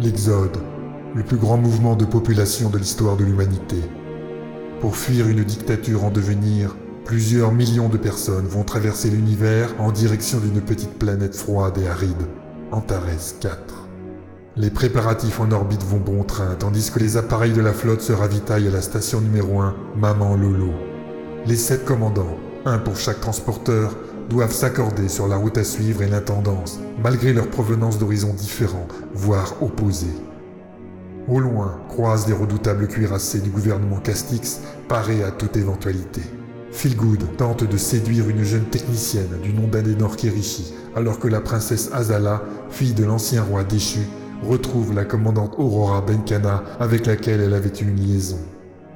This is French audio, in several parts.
L'Exode, le plus grand mouvement de population de l'histoire de l'humanité. Pour fuir une dictature en devenir, plusieurs millions de personnes vont traverser l'univers en direction d'une petite planète froide et aride, Antares 4. Les préparatifs en orbite vont bon train, tandis que les appareils de la flotte se ravitaillent à la station numéro 1, Maman Lolo. Les sept commandants, un pour chaque transporteur, doivent s'accorder sur la route à suivre et l'intendance, malgré leur provenance d'horizons différents, voire opposés. Au loin, croisent les redoutables cuirassés du gouvernement Castix, parés à toute éventualité. Philgood tente de séduire une jeune technicienne du nom d'Adenor Kerishi, alors que la princesse Azala, fille de l'ancien roi déchu, retrouve la commandante Aurora Benkana avec laquelle elle avait eu une liaison.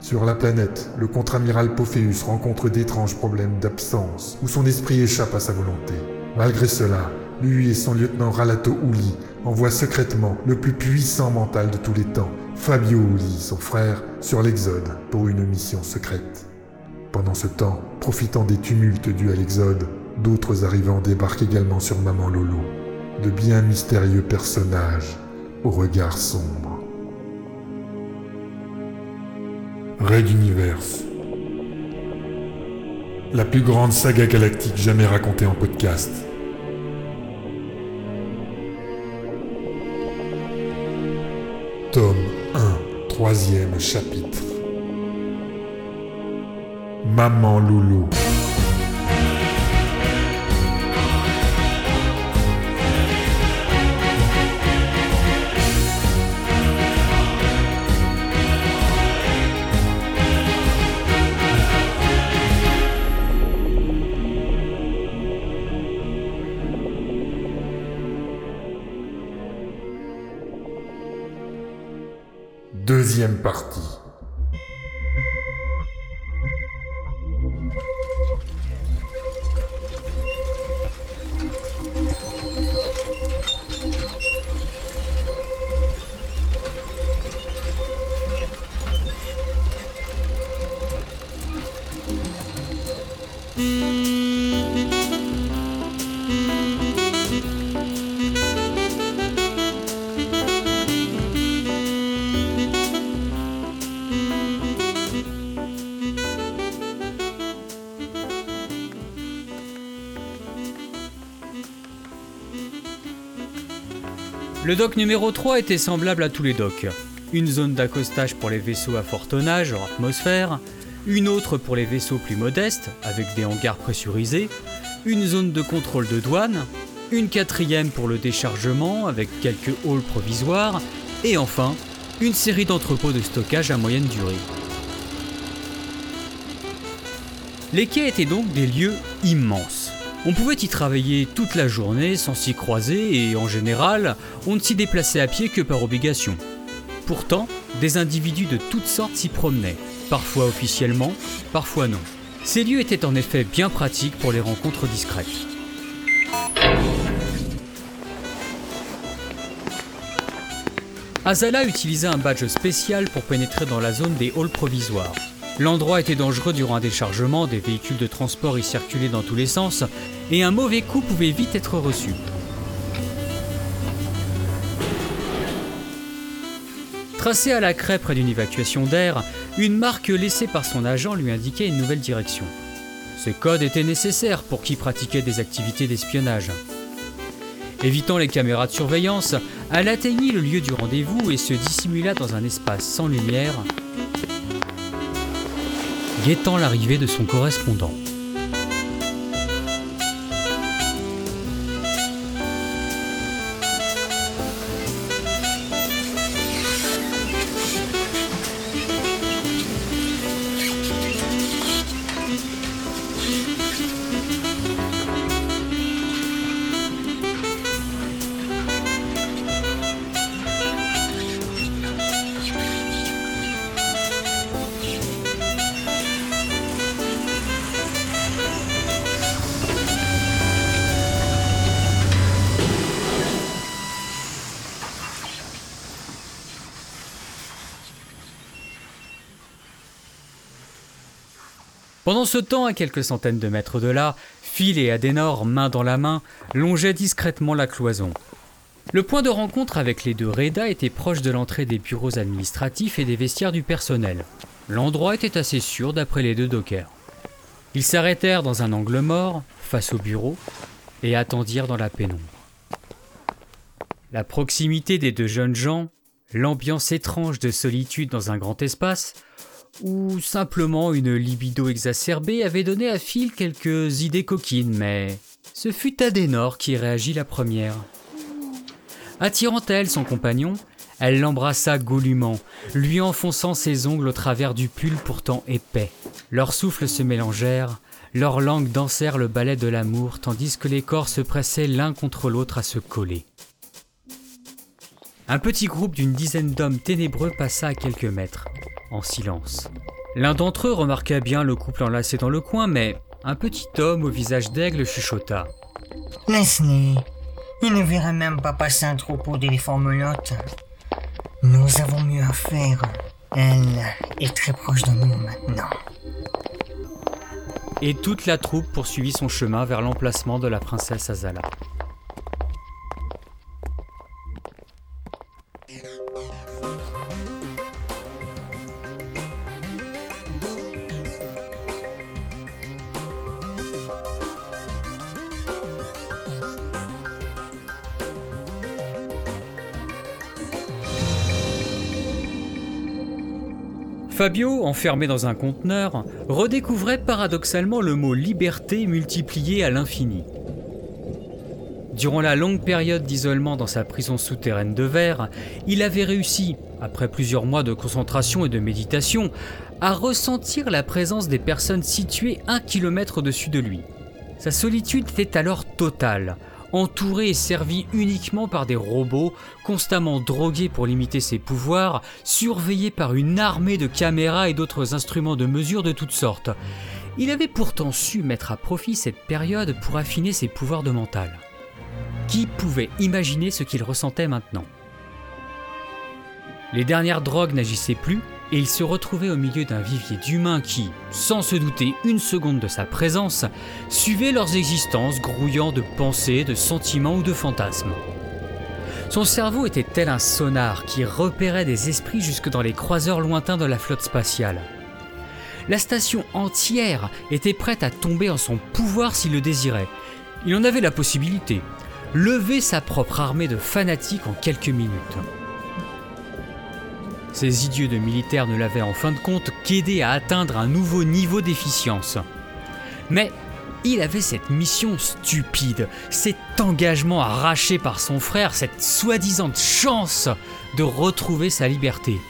Sur la planète, le contre-amiral Pophéus rencontre d'étranges problèmes d'absence, où son esprit échappe à sa volonté. Malgré cela, lui et son lieutenant Ralato Uli envoient secrètement le plus puissant mental de tous les temps, Fabio Uli, son frère, sur l'Exode pour une mission secrète. Pendant ce temps, profitant des tumultes dus à l'Exode, d'autres arrivants débarquent également sur Maman Lolo. De bien mystérieux personnages au regard sombre. Red Universe. La plus grande saga galactique jamais racontée en podcast. Tome 1, troisième chapitre. Maman Loulou. Le dock numéro 3 était semblable à tous les docks. Une zone d'accostage pour les vaisseaux à fort tonnage hors atmosphère, une autre pour les vaisseaux plus modestes, avec des hangars pressurisés, une zone de contrôle de douane, une quatrième pour le déchargement avec quelques halls provisoires, et enfin, une série d'entrepôts de stockage à moyenne durée. Les quais étaient donc des lieux immenses. On pouvait y travailler toute la journée sans s'y croiser et en général, on ne s'y déplaçait à pied que par obligation. Pourtant, des individus de toutes sortes s'y promenaient, parfois officiellement, parfois non. Ces lieux étaient en effet bien pratiques pour les rencontres discrètes. Azala utilisa un badge spécial pour pénétrer dans la zone des halls provisoires. L'endroit était dangereux durant un déchargement, des véhicules de transport y circulaient dans tous les sens, et un mauvais coup pouvait vite être reçu. Tracé à la craie près d'une évacuation d'air, une marque laissée par son agent lui indiquait une nouvelle direction. Ce code était nécessaire pour qui pratiquait des activités d'espionnage. Évitant les caméras de surveillance, elle atteignit le lieu du rendez-vous et se dissimula dans un espace sans lumière, guettant l'arrivée de son correspondant. Pendant ce temps, à quelques centaines de mètres de là, Phil et Adenor, main dans la main, longeaient discrètement la cloison. Le point de rencontre avec les deux Reda était proche de l'entrée des bureaux administratifs et des vestiaires du personnel. L'endroit était assez sûr d'après les deux dockers. Ils s'arrêtèrent dans un angle mort, face au bureau, et attendirent dans la pénombre. La proximité des deux jeunes gens, l'ambiance étrange de solitude dans un grand espace, ou simplement une libido exacerbée avait donné à Phil quelques idées coquines, mais ce fut Adenor qui réagit la première. Attirant à elle son compagnon, elle l'embrassa goulûment, lui enfonçant ses ongles au travers du pull pourtant épais. Leurs souffles se mélangèrent, leurs langues dansèrent le ballet de l'amour, tandis que les corps se pressaient l'un contre l'autre à se coller. Un petit groupe d'une dizaine d'hommes ténébreux passa à quelques mètres, en silence. L'un d'entre eux remarqua bien le couple enlacé dans le coin, mais un petit homme au visage d'aigle chuchota. Laisse-les. Il ne verra même pas passer un troupeau d'éléphants. Nous avons mieux à faire. Elle est très proche de nous maintenant. Et toute la troupe poursuivit son chemin vers l'emplacement de la princesse Azala. Fabio, enfermé dans un conteneur, redécouvrait paradoxalement le mot liberté multiplié à l'infini. Durant la longue période d'isolement dans sa prison souterraine de verre, il avait réussi, après plusieurs mois de concentration et de méditation, à ressentir la présence des personnes situées un kilomètre au-dessus de lui. Sa solitude était alors totale, entouré et servi uniquement par des robots, constamment drogués pour limiter ses pouvoirs, surveillé par une armée de caméras et d'autres instruments de mesure de toutes sortes. Il avait pourtant su mettre à profit cette période pour affiner ses pouvoirs de mental. Qui pouvait imaginer ce qu'il ressentait maintenant? Les dernières drogues n'agissaient plus, et il se retrouvait au milieu d'un vivier d'humains qui, sans se douter une seconde de sa présence, suivaient leurs existences grouillant de pensées, de sentiments ou de fantasmes. Son cerveau était tel un sonar qui repérait des esprits jusque dans les croiseurs lointains de la flotte spatiale. La station entière était prête à tomber en son pouvoir s'il le désirait. Il en avait la possibilité. Lever sa propre armée de fanatiques en quelques minutes. Ces idiots de militaires ne l'avaient en fin de compte qu'aidé à atteindre un nouveau niveau d'efficience. Mais il avait cette mission stupide, cet engagement arraché par son frère, cette soi-disant chance de retrouver sa liberté.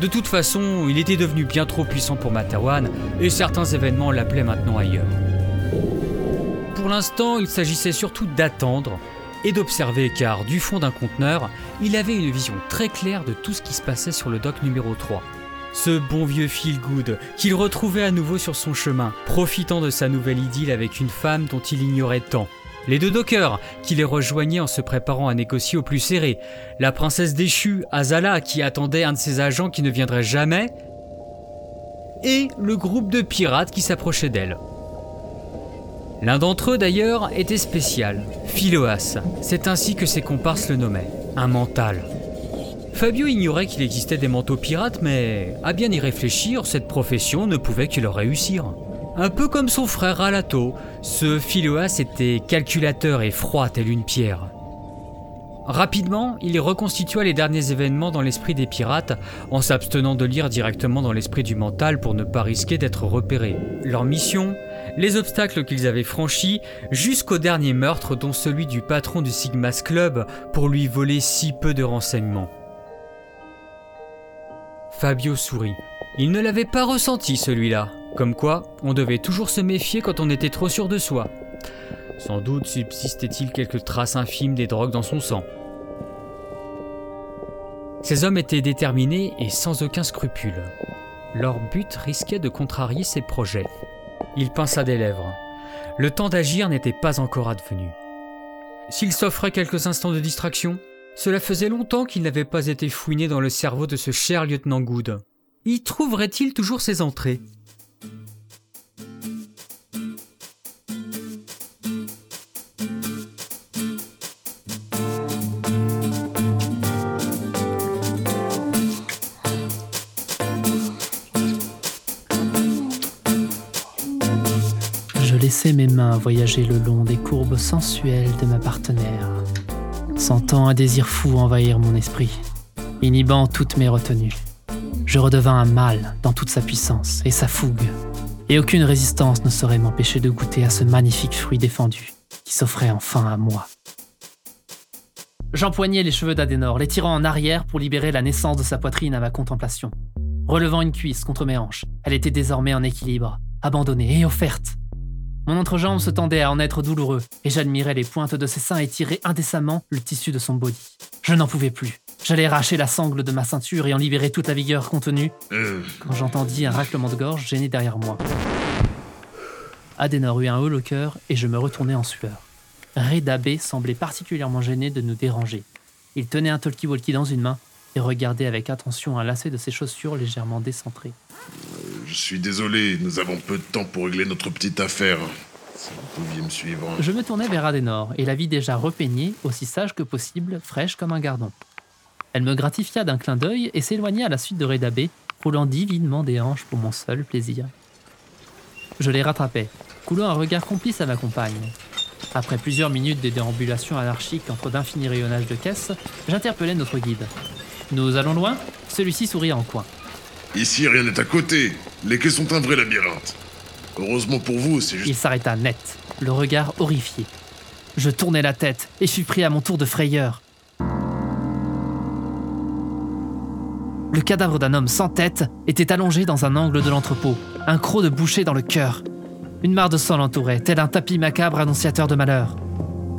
De toute façon, il était devenu bien trop puissant pour Matawan et certains événements l'appelaient maintenant ailleurs. Pour l'instant, il s'agissait surtout d'attendre et d'observer car du fond d'un conteneur, il avait une vision très claire de tout ce qui se passait sur le dock numéro 3. Ce bon vieux feel good qu'il retrouvait à nouveau sur son chemin, profitant de sa nouvelle idylle avec une femme dont il ignorait tant. Les deux dockers qui les rejoignaient en se préparant à négocier au plus serré. La princesse déchue, Azala, qui attendait un de ses agents qui ne viendrait jamais. Et le groupe de pirates qui s'approchait d'elle. L'un d'entre eux d'ailleurs était spécial, Philoas, c'est ainsi que ses comparses le nommaient, un mental. Fabio ignorait qu'il existait des manteaux pirates, mais à bien y réfléchir, cette profession ne pouvait que leur réussir. Un peu comme son frère Alato, ce Philoas était calculateur et froid tel une pierre. Rapidement, il reconstitua les derniers événements dans l'esprit des pirates en s'abstenant de lire directement dans l'esprit du mental pour ne pas risquer d'être repéré. Leur mission? Les obstacles qu'ils avaient franchis jusqu'au dernier meurtre dont celui du patron du Sigma's Club pour lui voler si peu de renseignements. Fabio sourit. Il ne l'avait pas ressenti celui-là, comme quoi on devait toujours se méfier quand on était trop sûr de soi. Sans doute subsistait-il quelques traces infimes des drogues dans son sang. Ces hommes étaient déterminés et sans aucun scrupule. Leur but risquait de contrarier ses projets. Il pinça des lèvres. Le temps d'agir n'était pas encore advenu. S'il s'offrait quelques instants de distraction, cela faisait longtemps qu'il n'avait pas été fouiné dans le cerveau de ce cher lieutenant Good. Y trouverait-il toujours ses entrées? Mes mains voyager le long des courbes sensuelles de ma partenaire, sentant un désir fou envahir mon esprit, inhibant toutes mes retenues. Je redevins un mâle dans toute sa puissance et sa fougue, et aucune résistance ne saurait m'empêcher de goûter à ce magnifique fruit défendu qui s'offrait enfin à moi. J'empoignai les cheveux d'Adenor, les tirant en arrière pour libérer la naissance de sa poitrine à ma contemplation. Relevant une cuisse contre mes hanches, elle était désormais en équilibre, abandonnée et offerte. Mon entrejambe se tendait à en être douloureux, et j'admirais les pointes de ses seins étirer indécemment le tissu de son body. Je n'en pouvais plus. J'allais arracher la sangle de ma ceinture et en libérer toute la vigueur contenue, quand j'entendis un raclement de gorge gêné derrière moi. Adenor eut un haut au cœur et je me retournai en sueur. Reda B semblait particulièrement gêné de nous déranger. Il tenait un talkie-walkie dans une main et regardait avec attention un lacet de ses chaussures légèrement décentré. Je suis désolé, nous avons peu de temps pour régler notre petite affaire. Si vous pouviez me suivre. Je me tournai vers Adenor et la vis déjà repeignée, aussi sage que possible, fraîche comme un gardon. Elle me gratifia d'un clin d'œil et s'éloigna à la suite de Reda B, roulant divinement des hanches pour mon seul plaisir. Je les rattrapai, coulant un regard complice à ma compagne. Après plusieurs minutes de déambulation anarchique entre d'infinis rayonnages de caisses, j'interpellai notre guide. Nous allons loin Celui-ci sourit en coin. Ici, rien n'est à côté. Les quais sont un vrai labyrinthe. Heureusement pour vous, c'est juste. Il s'arrêta net, le regard horrifié. Je tournai la tête et fus pris à mon tour de frayeur. Le cadavre d'un homme sans tête était allongé dans un angle de l'entrepôt, un croc de boucher dans le cœur. Une mare de sang l'entourait, tel un tapis macabre annonciateur de malheur.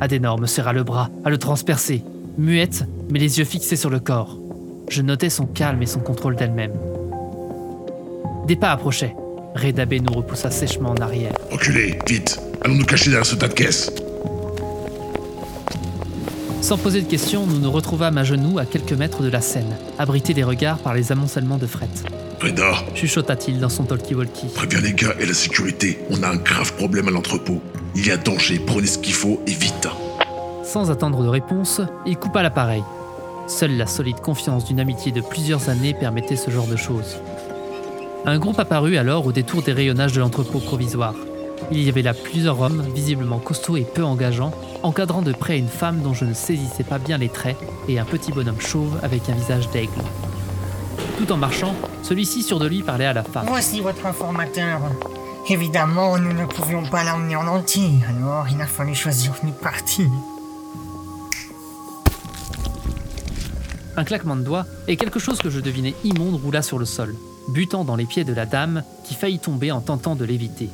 Adenor me serra le bras, à le transpercer, muette, mais les yeux fixés sur le corps. Je notais son calme et son contrôle d'elle-même. Des pas approchaient. Reda B nous repoussa sèchement en arrière. Reculez, vite Allons nous cacher derrière ce tas de caisses Sans poser de questions, nous nous retrouvâmes à genoux à quelques mètres de la scène, abrités des regards par les amoncellements de fret. Reda, Chuchota-t-il dans son talkie-walkie. préviens les gars et la sécurité. On a un grave problème à l'entrepôt. Il y a danger, prenez ce qu'il faut et vite. Sans attendre de réponse, il coupa l'appareil. Seule la solide confiance d'une amitié de plusieurs années permettait ce genre de choses. Un groupe apparut alors au détour des rayonnages de l'entrepôt provisoire. Il y avait là plusieurs hommes, visiblement costauds et peu engageants, encadrant de près une femme dont je ne saisissais pas bien les traits et un petit bonhomme chauve avec un visage d'aigle. Tout en marchant, celui-ci sur de lui parlait à la femme. Voici votre informateur. Évidemment, nous ne pouvions pas l'emmener en entier, alors il a fallu choisir une partie. Un claquement de doigts et quelque chose que je devinais immonde roula sur le sol, butant dans les pieds de la dame qui faillit tomber en tentant de l'éviter.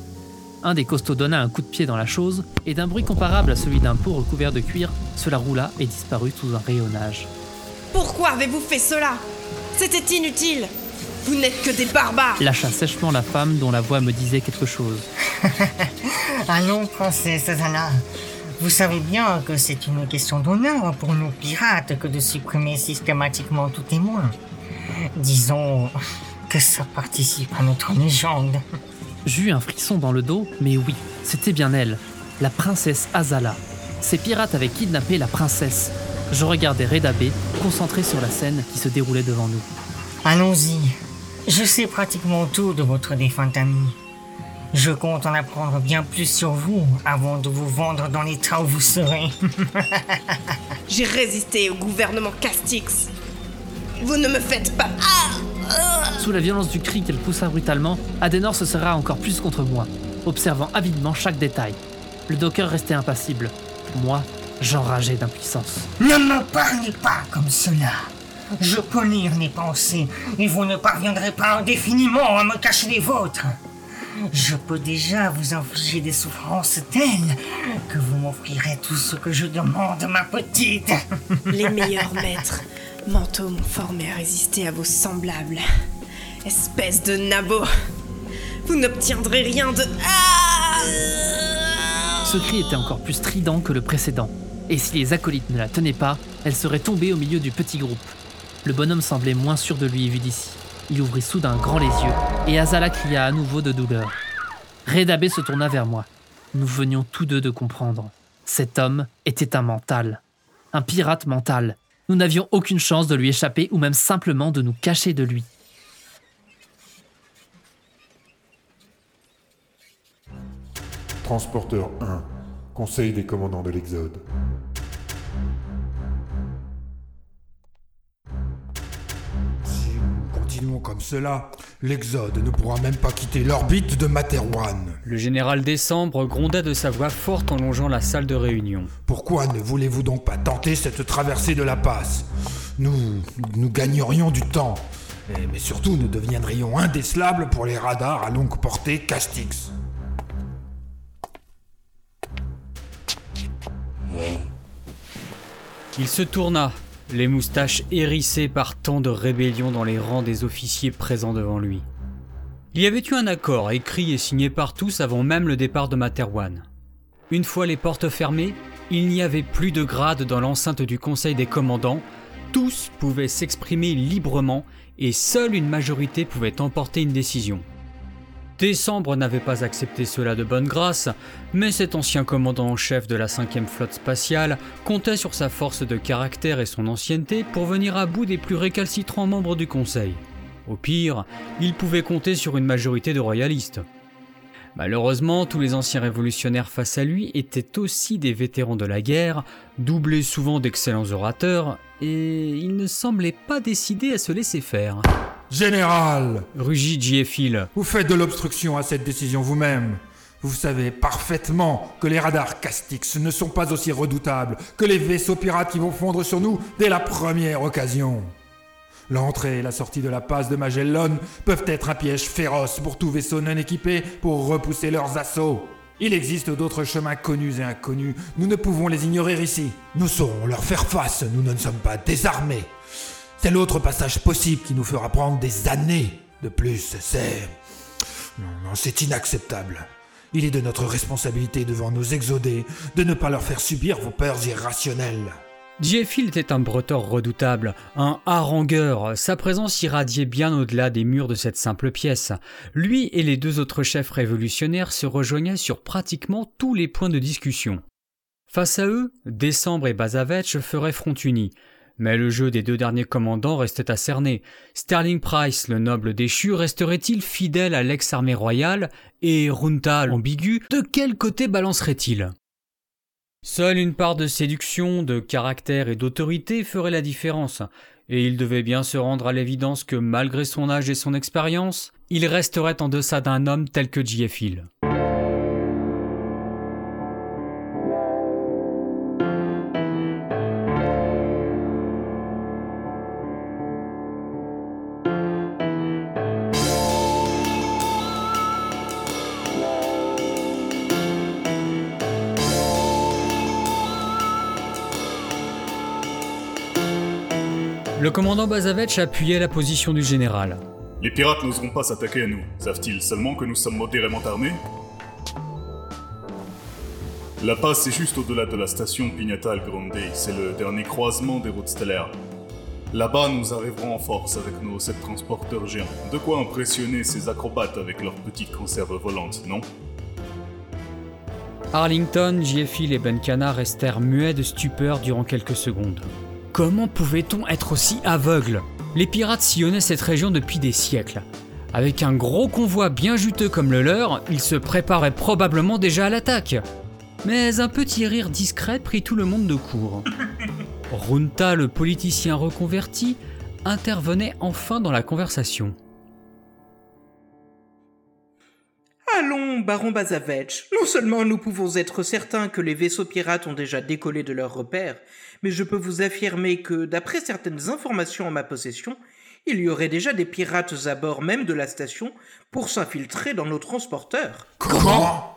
Un des costauds donna un coup de pied dans la chose et d'un bruit comparable à celui d'un pot recouvert de cuir, cela roula et disparut sous un rayonnage. Pourquoi avez-vous fait cela? C'était inutile Vous n'êtes que des barbares Lâcha sèchement la femme dont la voix me disait quelque chose. Allons, princesse Azala. Vous savez bien que c'est une question d'honneur pour nous pirates que de supprimer systématiquement tout témoin. Disons que ça participe à notre légende. J'eus un frisson dans le dos, mais oui, c'était bien elle, la princesse Azala. Ces pirates avaient kidnappé la princesse. Je regardais Reda B, concentré sur la scène qui se déroulait devant nous. Allons-y. Je sais pratiquement tout de votre défunt ami. Je compte en apprendre bien plus sur vous avant de vous vendre dans l'état où vous serez. J'ai résisté au gouvernement Castix. Vous ne me faites pas... Ah Sous la violence du cri qu'elle poussa brutalement, Adenor se serra encore plus contre moi, observant avidement chaque détail. Le docker restait impassible. Moi, j'enrageais d'impuissance. ne me parlez pas comme cela. Je peux lire les pensées et vous ne parviendrez pas indéfiniment à me cacher les vôtres. Je peux déjà vous infliger des souffrances telles que vous m'offrirez tout ce que je demande, ma petite. Les meilleurs maîtres mentaux m'ont formé à résister à vos semblables. Espèce de nabo Vous n'obtiendrez rien de... Ah Ce cri était encore plus strident que le précédent, et si les acolytes ne la tenaient pas, elle serait tombée au milieu du petit groupe. Le bonhomme semblait moins sûr de lui vu d'ici. Il ouvrit soudain grand les yeux, et Azala cria à nouveau de douleur. Redabé se tourna vers moi. Nous venions tous deux de comprendre. Cet homme était un mental. Un pirate mental. Nous n'avions aucune chance de lui échapper ou même simplement de nous cacher de lui. Transporteur 1, Conseil des commandants de l'Exode. Continuons comme cela, l'Exode ne pourra même pas quitter l'orbite de Materwan. Le général Décembre gronda de sa voix forte en longeant la salle de réunion. Pourquoi ne voulez-vous donc pas tenter cette traversée de la passe? Nous, nous gagnerions du temps. Et- mais surtout, nous deviendrions indécelables pour les radars à longue portée Castix. Il se tourna, les moustaches hérissées par tant de rébellion dans les rangs des officiers présents devant lui. Il y avait eu un accord écrit et signé par tous avant même le départ de Materwan. Une fois les portes fermées, il n'y avait plus de grade dans l'enceinte du Conseil des commandants, tous pouvaient s'exprimer librement et seule une majorité pouvait emporter une décision. Décembre n'avait pas accepté cela de bonne grâce, mais cet ancien commandant en chef de la 5e flotte spatiale comptait sur sa force de caractère et son ancienneté pour venir à bout des plus récalcitrants membres du Conseil. Au pire, il pouvait compter sur une majorité de royalistes. Malheureusement, tous les anciens révolutionnaires face à lui étaient aussi des vétérans de la guerre, doublés souvent d'excellents orateurs, et il ne semblait pas décidé à se laisser faire. Général, Rugit Giefil. vous faites de l'obstruction à cette décision vous-même. Vous savez parfaitement que les radars Castix ne sont pas aussi redoutables que les vaisseaux pirates qui vont fondre sur nous dès la première occasion. L'entrée et la sortie de la passe de Magellan peuvent être un piège féroce pour tout vaisseau non équipé pour repousser leurs assauts. Il existe d'autres chemins connus et inconnus, nous ne pouvons les ignorer ici. Nous saurons leur faire face, nous ne sommes pas désarmés. C'est l'autre passage possible qui nous fera prendre des années de plus, c'est... Non, non, c'est inacceptable. Il est de notre responsabilité devant nos exodés de ne pas leur faire subir vos peurs irrationnelles. Giefil était un bretor redoutable, un harangueur. Sa présence irradiait bien au-delà des murs de cette simple pièce. Lui et les deux autres chefs révolutionnaires se rejoignaient sur pratiquement tous les points de discussion. Face à eux, Décembre et Bazavetch feraient front uni. Mais le jeu des deux derniers commandants restait à cerner. Sterling Price, le noble déchu, resterait-il fidèle à l'ex-armée royale? Et Runta, l'ambigu, de quel côté balancerait-il? Seule une part de séduction, de caractère et d'autorité ferait la différence, et il devait bien se rendre à l'évidence que malgré son âge et son expérience, il resterait en deçà d'un homme tel que Giefil. Le commandant Bazavetch appuyait la position du général. Les pirates n'oseront pas s'attaquer à nous. Savent-ils seulement que nous sommes modérément armés? La passe est juste au-delà de la station Pignata Grande. C'est le dernier croisement des routes stellaires. Là-bas, nous arriverons en force avec nos sept transporteurs géants. De quoi impressionner ces acrobates avec leurs petites conserves volantes, non? Arlington, Giefil et Benkana restèrent muets de stupeur durant quelques secondes. Comment pouvait-on être aussi aveugle? Les pirates sillonnaient cette région depuis des siècles. Avec un gros convoi bien juteux comme le leur, ils se préparaient probablement déjà à l'attaque. Mais un petit rire discret prit tout le monde de court. Runta, le politicien reconverti, intervenait enfin dans la conversation. Allons, baron Bazavetch. Non seulement nous pouvons être certains que les vaisseaux pirates ont déjà décollé de leurs repères, mais je peux vous affirmer que, d'après certaines informations en ma possession, il y aurait déjà des pirates à bord même de la station pour s'infiltrer dans nos transporteurs. Comment?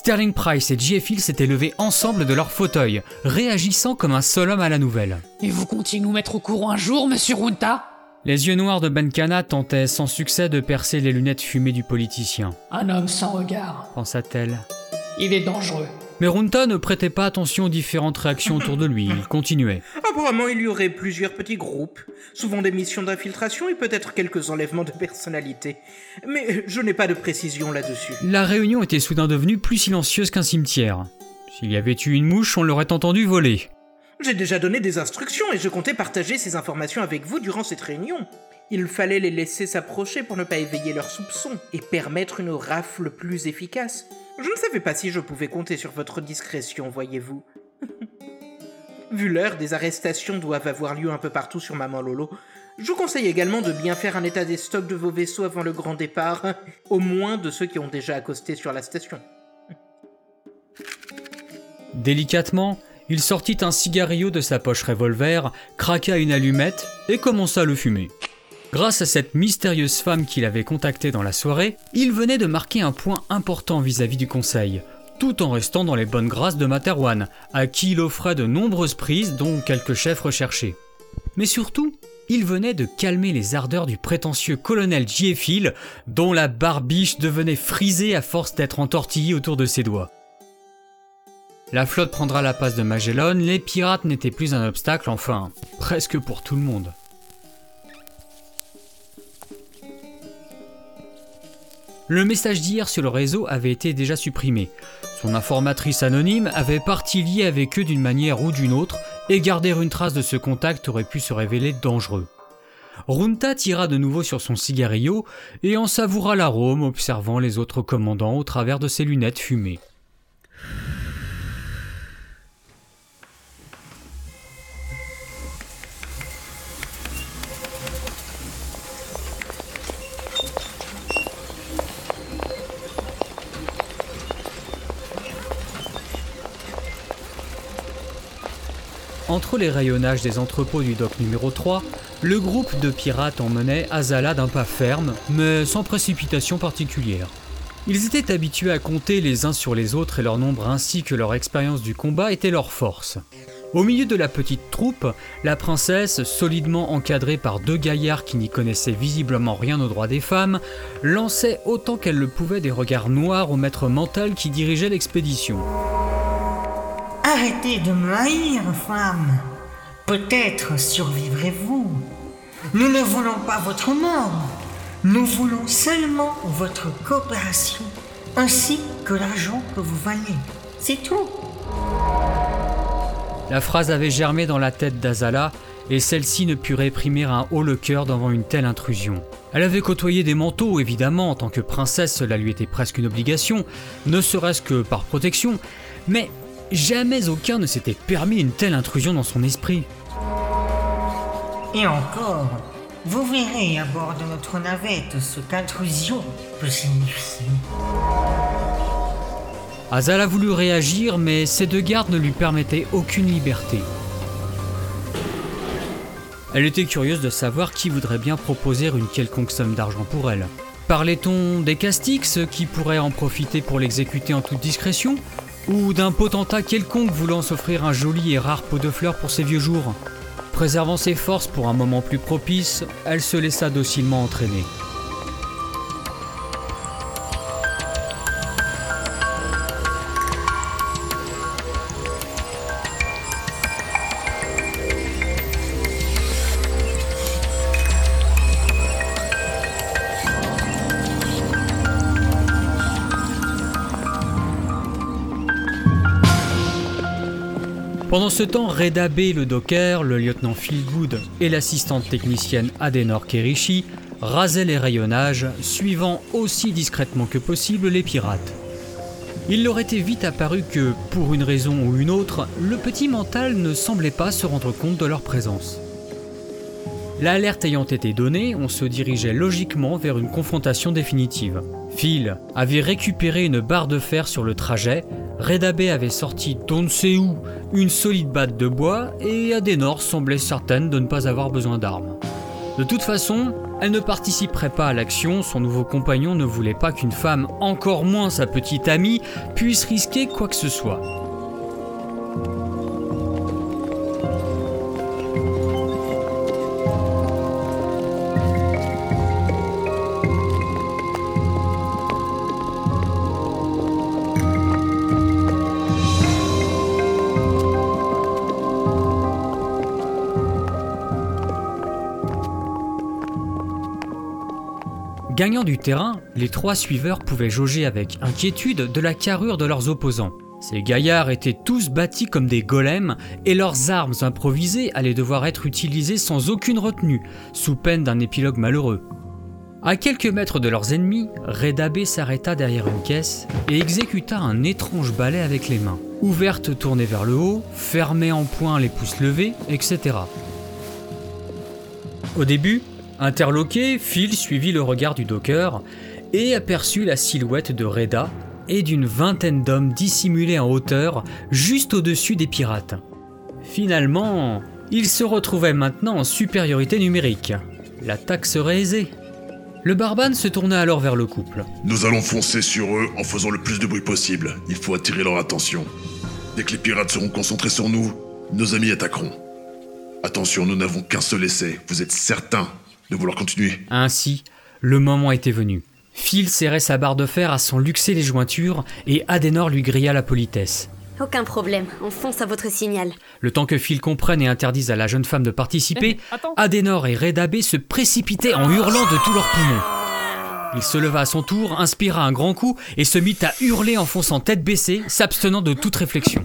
Sterling Price et Giefil s'étaient levés ensemble de leur fauteuil, réagissant comme un seul homme à la nouvelle. Et vous comptiez nous mettre au courant un jour, monsieur Runta? Les yeux noirs de Benkana tentaient sans succès de percer les lunettes fumées du politicien, Un homme sans regard. pensa-t-elle. Il est dangereux. Mais Runta ne prêtait pas attention aux différentes réactions autour de lui, il continuait. Apparemment, il y aurait plusieurs petits groupes, souvent des missions d'infiltration et peut-être quelques enlèvements de personnalité. Mais je n'ai pas de précision là-dessus. La réunion était soudain devenue plus silencieuse qu'un cimetière. S'il y avait eu une mouche, on l'aurait entendu voler. J'ai déjà donné des instructions et je comptais partager ces informations avec vous durant cette réunion. Il fallait les laisser s'approcher pour ne pas éveiller leurs soupçons et permettre une rafle plus efficace. Je ne savais pas si je pouvais compter sur votre discrétion, voyez-vous. Vu l'heure, des arrestations doivent avoir lieu un peu partout sur Maman Lolo. Je vous conseille également de bien faire un état des stocks de vos vaisseaux avant le grand départ, au moins de ceux qui ont déjà accosté sur la station. Délicatement, il sortit un cigarillo de sa poche revolver, craqua une allumette et commença à le fumer. Grâce à cette mystérieuse femme qu'il avait contactée dans la soirée, il venait de marquer un point important vis-à-vis du conseil, tout en restant dans les bonnes grâces de Materwan, à qui il offrait de nombreuses prises, dont quelques chefs recherchés. Mais surtout, il venait de calmer les ardeurs du prétentieux colonel Giefil, dont la barbiche devenait frisée à force d'être entortillée autour de ses doigts. La flotte prendra la passe de Magellan, les pirates n'étaient plus un obstacle, enfin, presque pour tout le monde. Le message d'hier sur le réseau avait été déjà supprimé. Son informatrice anonyme avait parti liée avec eux d'une manière ou d'une autre, et garder une trace de ce contact aurait pu se révéler dangereux. Runta tira de nouveau sur son cigarillo et en savoura l'arôme, observant les autres commandants au travers de ses lunettes fumées. Entre les rayonnages des entrepôts du dock numéro 3, le groupe de pirates emmenait Azala d'un pas ferme, mais sans précipitation particulière. Ils étaient habitués à compter les uns sur les autres et leur nombre ainsi que leur expérience du combat était leur force. Au milieu de la petite troupe, la princesse, solidement encadrée par deux gaillards qui n'y connaissaient visiblement rien aux droits des femmes, lançait autant qu'elle le pouvait des regards noirs au maître mental qui dirigeait l'expédition. Arrêtez de me haïr, femme. Peut-être survivrez-vous. Nous ne voulons pas votre mort. Nous voulons seulement votre coopération, ainsi que l'argent que vous valez. C'est tout. La phrase avait germé dans la tête d'Azala, et celle-ci ne put réprimer un haut le cœur devant une telle intrusion. Elle avait côtoyé des manteaux, évidemment, en tant que princesse, cela lui était presque une obligation, ne serait-ce que par protection, mais Jamais aucun ne s'était permis une telle intrusion dans son esprit. Et encore, vous verrez à bord de notre navette ce qu'intrusion peut signifier. Azal a voulu réagir, mais ses deux gardes ne lui permettaient aucune liberté. Elle était curieuse de savoir qui voudrait bien proposer une quelconque somme d'argent pour elle. Parlait-on des Castix qui pourraient en profiter pour l'exécuter en toute discrétion ou d'un potentat quelconque voulant s'offrir un joli et rare pot de fleurs pour ses vieux jours. Préservant ses forces pour un moment plus propice, elle se laissa docilement entraîner. Pendant ce temps, Reda B, le docker, le lieutenant Philgood et l'assistante technicienne Adenor Kerishi rasaient les rayonnages, suivant aussi discrètement que possible les pirates. Il leur était vite apparu que, pour une raison ou une autre, le petit mental ne semblait pas se rendre compte de leur présence. L'alerte ayant été donnée, on se dirigeait logiquement vers une confrontation définitive. Phil avait récupéré une barre de fer sur le trajet, Redabé avait sorti d'on ne sait où une solide batte de bois et Adenor semblait certaine de ne pas avoir besoin d'armes. De toute façon, elle ne participerait pas à l'action, son nouveau compagnon ne voulait pas qu'une femme, encore moins sa petite amie, puisse risquer quoi que ce soit. Gagnant du terrain, les trois suiveurs pouvaient jauger avec inquiétude de la carrure de leurs opposants. Ces gaillards étaient tous bâtis comme des golems et leurs armes improvisées allaient devoir être utilisées sans aucune retenue, sous peine d'un épilogue malheureux. À quelques mètres de leurs ennemis, Redabé s'arrêta derrière une caisse et exécuta un étrange balai avec les mains, ouvertes tournées vers le haut, fermées en point les pouces levés, etc. Au début, interloqué, Phil suivit le regard du docker et aperçut la silhouette de Reda et d'une vingtaine d'hommes dissimulés en hauteur juste au-dessus des pirates. Finalement, ils se retrouvaient maintenant en supériorité numérique. L'attaque serait aisée. Le barbane se tourna alors vers le couple. Nous allons foncer sur eux en faisant le plus de bruit possible. Il faut attirer leur attention. Dès que les pirates seront concentrés sur nous, nos amis attaqueront. Attention, nous n'avons qu'un seul essai. Vous êtes certain de vouloir continuer Ainsi, le moment était venu. Phil serrait sa barre de fer à s'en luxer les jointures et Adenor lui grilla la politesse. Aucun problème, on fonce à votre signal. Le temps que Phil comprenne et interdise à la jeune femme de participer, Adenor et Redabé se précipitaient en hurlant de tous leurs poumons. Il se leva à son tour, inspira un grand coup et se mit à hurler en fonçant tête baissée, s'abstenant de toute réflexion.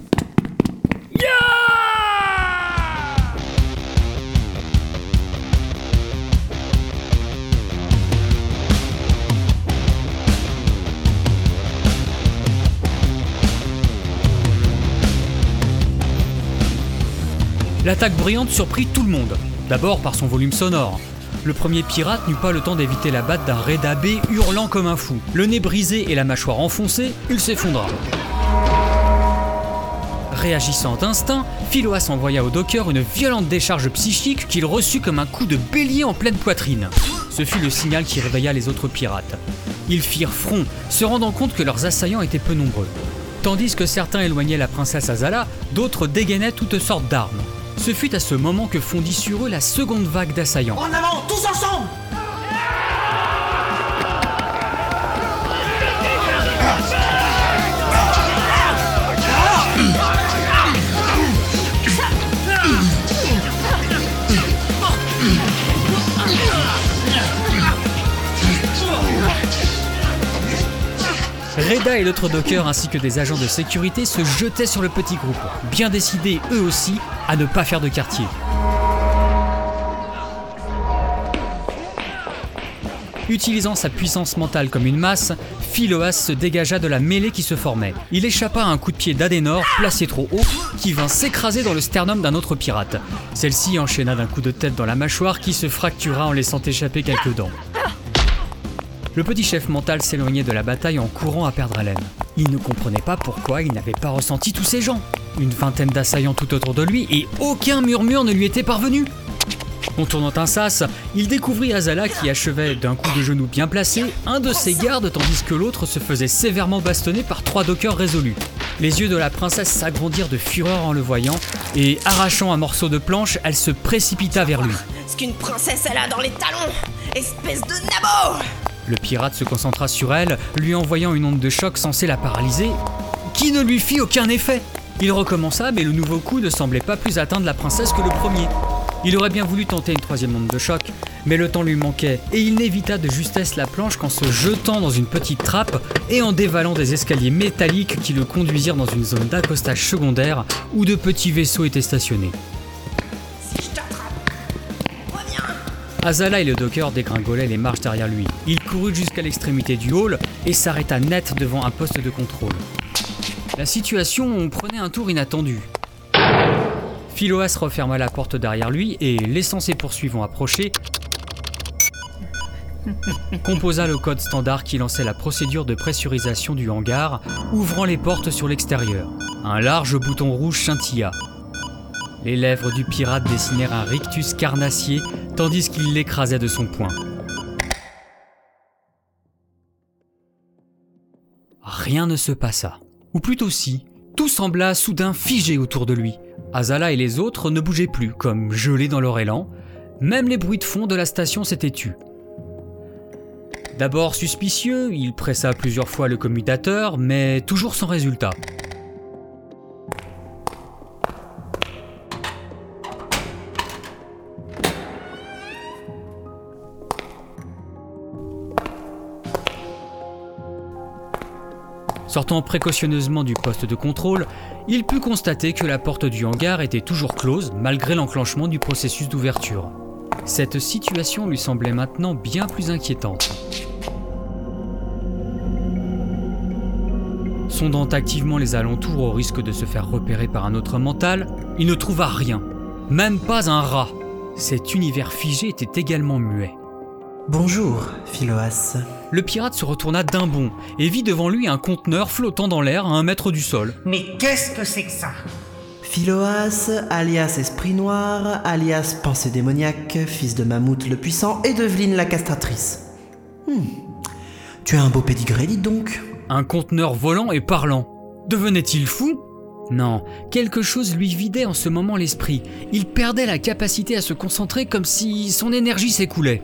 L'attaque bruyante surprit tout le monde. D'abord par son volume sonore. Le premier pirate n'eut pas le temps d'éviter la batte d'un Reda B hurlant comme un fou. Le nez brisé et la mâchoire enfoncée, il s'effondra. Réagissant d'instinct, Philoas envoya au docker une violente décharge psychique qu'il reçut comme un coup de bélier en pleine poitrine. Ce fut le signal qui réveilla les autres pirates. Ils firent front, se rendant compte que leurs assaillants étaient peu nombreux. Tandis que certains éloignaient la princesse Azala, d'autres dégainaient toutes sortes d'armes. Ce fut à ce moment que fondit sur eux la seconde vague d'assaillants. En avant, tous ensemble Reda et l'autre docker ainsi que des agents de sécurité se jetaient sur le petit groupe, bien décidés eux aussi à ne pas faire de quartier. Utilisant sa puissance mentale comme une masse, Philoas se dégagea de la mêlée qui se formait. Il échappa à un coup de pied d'Adenor, placé trop haut, qui vint s'écraser dans le sternum d'un autre pirate. Celle-ci enchaîna d'un coup de tête dans la mâchoire qui se fractura en laissant échapper quelques dents. Le petit chef mental s'éloignait de la bataille en courant à perdre haleine. Il ne comprenait pas pourquoi il n'avait pas ressenti tous ces gens. Une vingtaine d'assaillants tout autour de lui et aucun murmure ne lui était parvenu. En tournant un sas, il découvrit Azala qui achevait d'un coup de genou bien placé un de ses gardes tandis que l'autre se faisait sévèrement bastonner par trois dockers résolus. Les yeux de la princesse s'agrandirent de fureur en le voyant et arrachant un morceau de planche, elle se précipita vers lui. Ce qu'une princesse elle a dans les talons Espèce de nabo Le pirate se concentra sur elle, lui envoyant une onde de choc censée la paralyser, qui ne lui fit aucun effet. Il recommença, mais le nouveau coup ne semblait pas plus atteindre la princesse que le premier. Il aurait bien voulu tenter une troisième onde de choc, mais le temps lui manquait, et il n'évita de justesse la planche qu'en se jetant dans une petite trappe et en dévalant des escaliers métalliques qui le conduisirent dans une zone d'accostage secondaire où de petits vaisseaux étaient stationnés. Azala et le docker dégringolaient les marches derrière lui. Il jusqu'à l'extrémité du hall et s'arrêta net devant un poste de contrôle. La situation prenait un tour inattendu. Philoas referma la porte derrière lui et, laissant ses poursuivants approcher, composa le code standard qui lançait la procédure de pressurisation du hangar, ouvrant les portes sur l'extérieur. Un large bouton rouge scintilla. Les lèvres du pirate dessinèrent un rictus carnassier tandis qu'il l'écrasait de son poing. Rien ne se passa. Ou plutôt si, tout sembla soudain figé autour de lui. Azala et les autres ne bougeaient plus, comme gelés dans leur élan. Même les bruits de fond de la station s'étaient tus. D'abord suspicieux, il pressa plusieurs fois le commutateur, mais toujours sans résultat. Sortant précautionneusement du poste de contrôle, il put constater que la porte du hangar était toujours close malgré l'enclenchement du processus d'ouverture. Cette situation lui semblait maintenant bien plus inquiétante. Sondant activement les alentours au risque de se faire repérer par un autre mental, il ne trouva rien, même pas un rat. Cet univers figé était également muet. Bonjour, Philoas. Le pirate se retourna d'un bond et vit devant lui un conteneur flottant dans l'air à un mètre du sol. Mais qu'est-ce que c'est que ça? Philoas, alias Esprit Noir, alias Pensée démoniaque, fils de Mammouth le Puissant et d'Eveline la Castratrice. Hmm. Tu as un beau pédigré, dites donc. Un conteneur volant et parlant. Devenait-il fou? Non, quelque chose lui vidait en ce moment l'esprit. Il perdait la capacité à se concentrer comme si son énergie s'écoulait.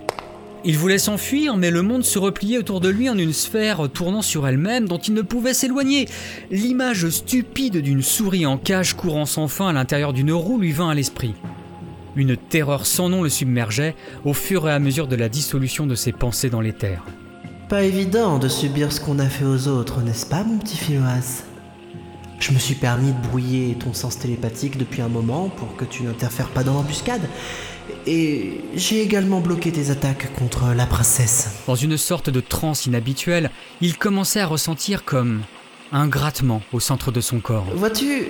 Il voulait s'enfuir, mais le monde se repliait autour de lui en une sphère tournant sur elle-même dont il ne pouvait s'éloigner. L'image stupide d'une souris en cage courant sans fin à l'intérieur d'une roue lui vint à l'esprit. Une terreur sans nom le submergeait au fur et à mesure de la dissolution de ses pensées dans l'éther. Pas évident de subir ce qu'on a fait aux autres, n'est-ce pas, mon petit Philoas? Je me suis permis de brouiller ton sens télépathique depuis un moment pour que tu n'interfères pas dans l'embuscade. Et j'ai également bloqué tes attaques contre la princesse. Dans une sorte de transe inhabituelle, il commençait à ressentir comme un grattement au centre de son corps. Vois-tu,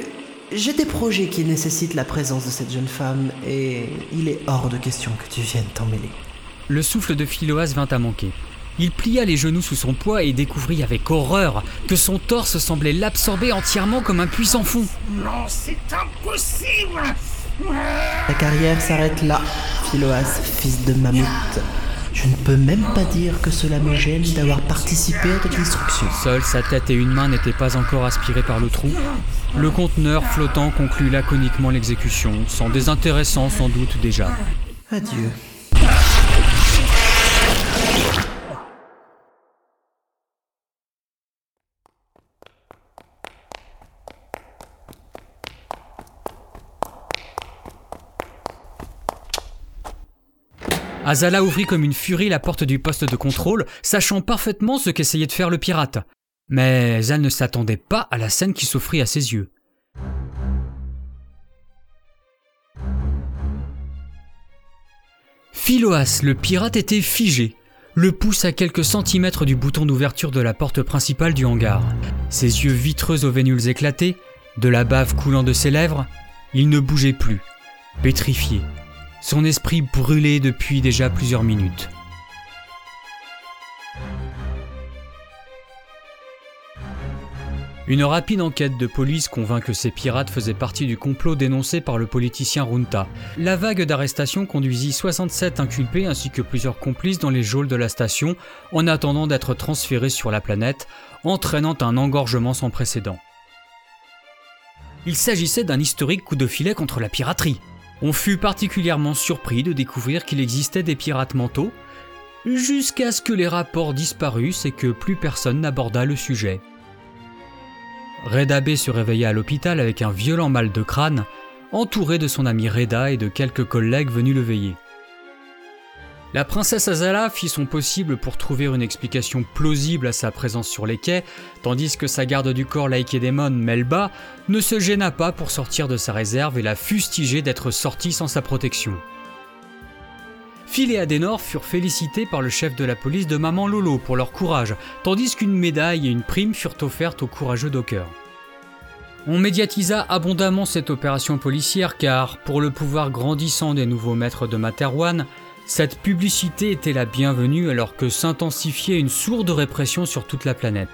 j'ai des projets qui nécessitent la présence de cette jeune femme et il est hors de question que tu viennes t'en mêler. Le souffle de Philoas vint à manquer. Il plia les genoux sous son poids et découvrit avec horreur que son torse semblait l'absorber entièrement comme un puissant fond. Non, c'est impossible Ta carrière s'arrête là, Philoas, fils de Mammouth. Je ne peux même pas dire que cela me gêne d'avoir participé à ta destruction. Seule sa tête et une main n'étaient pas encore aspirées par le trou. Le conteneur flottant conclut laconiquement l'exécution, sans désintéressant sans doute déjà. Adieu. Azala ouvrit comme une furie la porte du poste de contrôle, sachant parfaitement ce qu'essayait de faire le pirate. Mais elle ne s'attendait pas à la scène qui s'offrit à ses yeux. Philoas, le pirate, était figé, le pouce à quelques centimètres du bouton d'ouverture de la porte principale du hangar. Ses yeux vitreux aux vénules éclatées, de la bave coulant de ses lèvres, il ne bougeait plus, pétrifié, son esprit brûlé depuis déjà plusieurs minutes. Une rapide enquête de police convainc que ces pirates faisaient partie du complot dénoncé par le politicien Runta. La vague d'arrestations conduisit 67 inculpés ainsi que plusieurs complices dans les geôles de la station en attendant d'être transférés sur la planète, entraînant un engorgement sans précédent. Il s'agissait d'un historique coup de filet contre la piraterie. On fut particulièrement surpris de découvrir qu'il existait des pirates mentaux, jusqu'à ce que les rapports disparussent et que plus personne n'aborda le sujet. Reda B se réveilla à l'hôpital avec un violent mal de crâne, entouré de son ami Reda et de quelques collègues venus le veiller. La princesse Azala fit son possible pour trouver une explication plausible à sa présence sur les quais, tandis que sa garde du corps Laïkédémon, Melba, ne se gêna pas pour sortir de sa réserve et la fustiger d'être sortie sans sa protection. Phil et Adenor furent félicités par le chef de la police de Maman Lolo pour leur courage, tandis qu'une médaille et une prime furent offertes aux courageux dockers. On médiatisa abondamment cette opération policière car, pour le pouvoir grandissant des nouveaux maîtres de Materwan, cette publicité était la bienvenue alors que s'intensifiait une sourde répression sur toute la planète.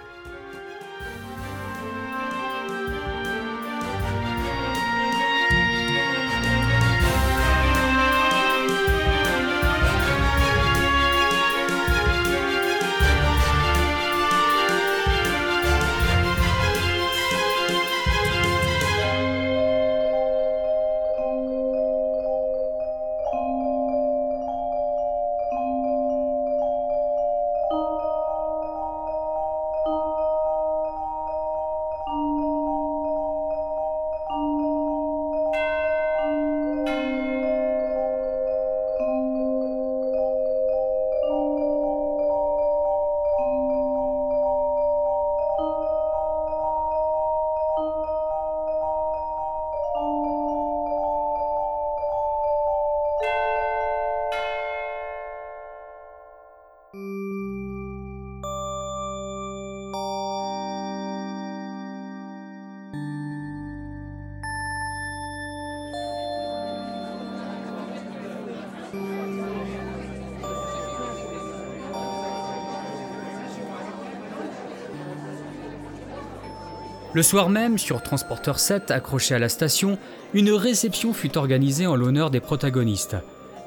Le soir même, sur Transporteur 7, accroché à la station, une réception fut organisée en l'honneur des protagonistes.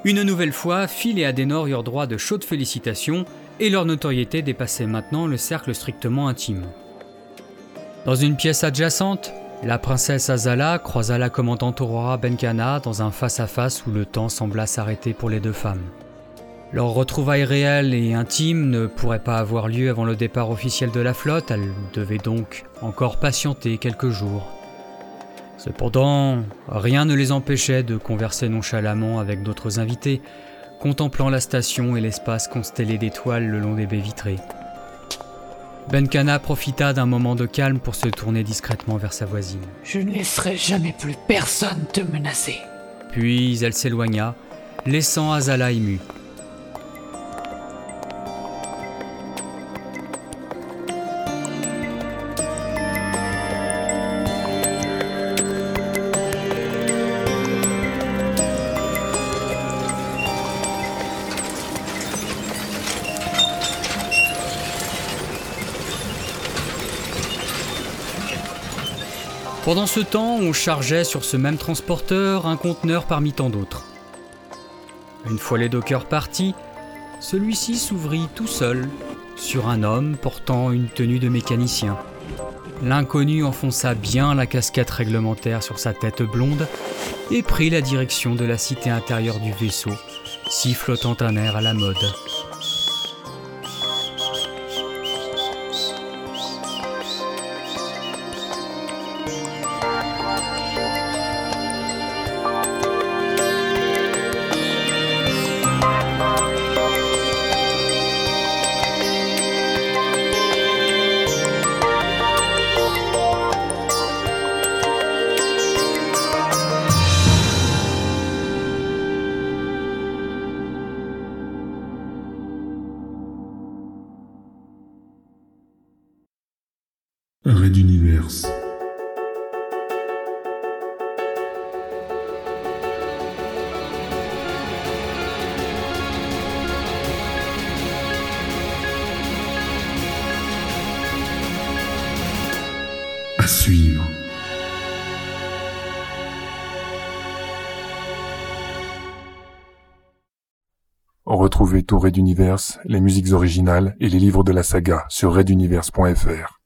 Une nouvelle fois, Phil et Adenor eurent droit de chaudes félicitations et leur notoriété dépassait maintenant le cercle strictement intime. Dans une pièce adjacente, la princesse Azala croisa la commandante Aurora Benkana dans un face-à-face où le temps sembla s'arrêter pour les deux femmes. Leur retrouvaille réelle et intime ne pourrait pas avoir lieu avant le départ officiel de la flotte, elles devaient donc encore patienter quelques jours. Cependant, rien ne les empêchait de converser nonchalamment avec d'autres invités, contemplant la station et l'espace constellé d'étoiles le long des baies vitrées. Benkana profita d'un moment de calme pour se tourner discrètement vers sa voisine. Je ne laisserai jamais plus personne te menacer. Puis elle s'éloigna, laissant Azala ému. Pendant ce temps, on chargeait sur ce même transporteur un conteneur parmi tant d'autres. Une fois les dockers partis, celui-ci s'ouvrit tout seul sur un homme portant une tenue de mécanicien. L'inconnu enfonça bien la casquette réglementaire sur sa tête blonde et prit la direction de la cité intérieure du vaisseau, sifflotant un air à la mode. Les musiques originales et les livres de la saga sur reduniverse.fr.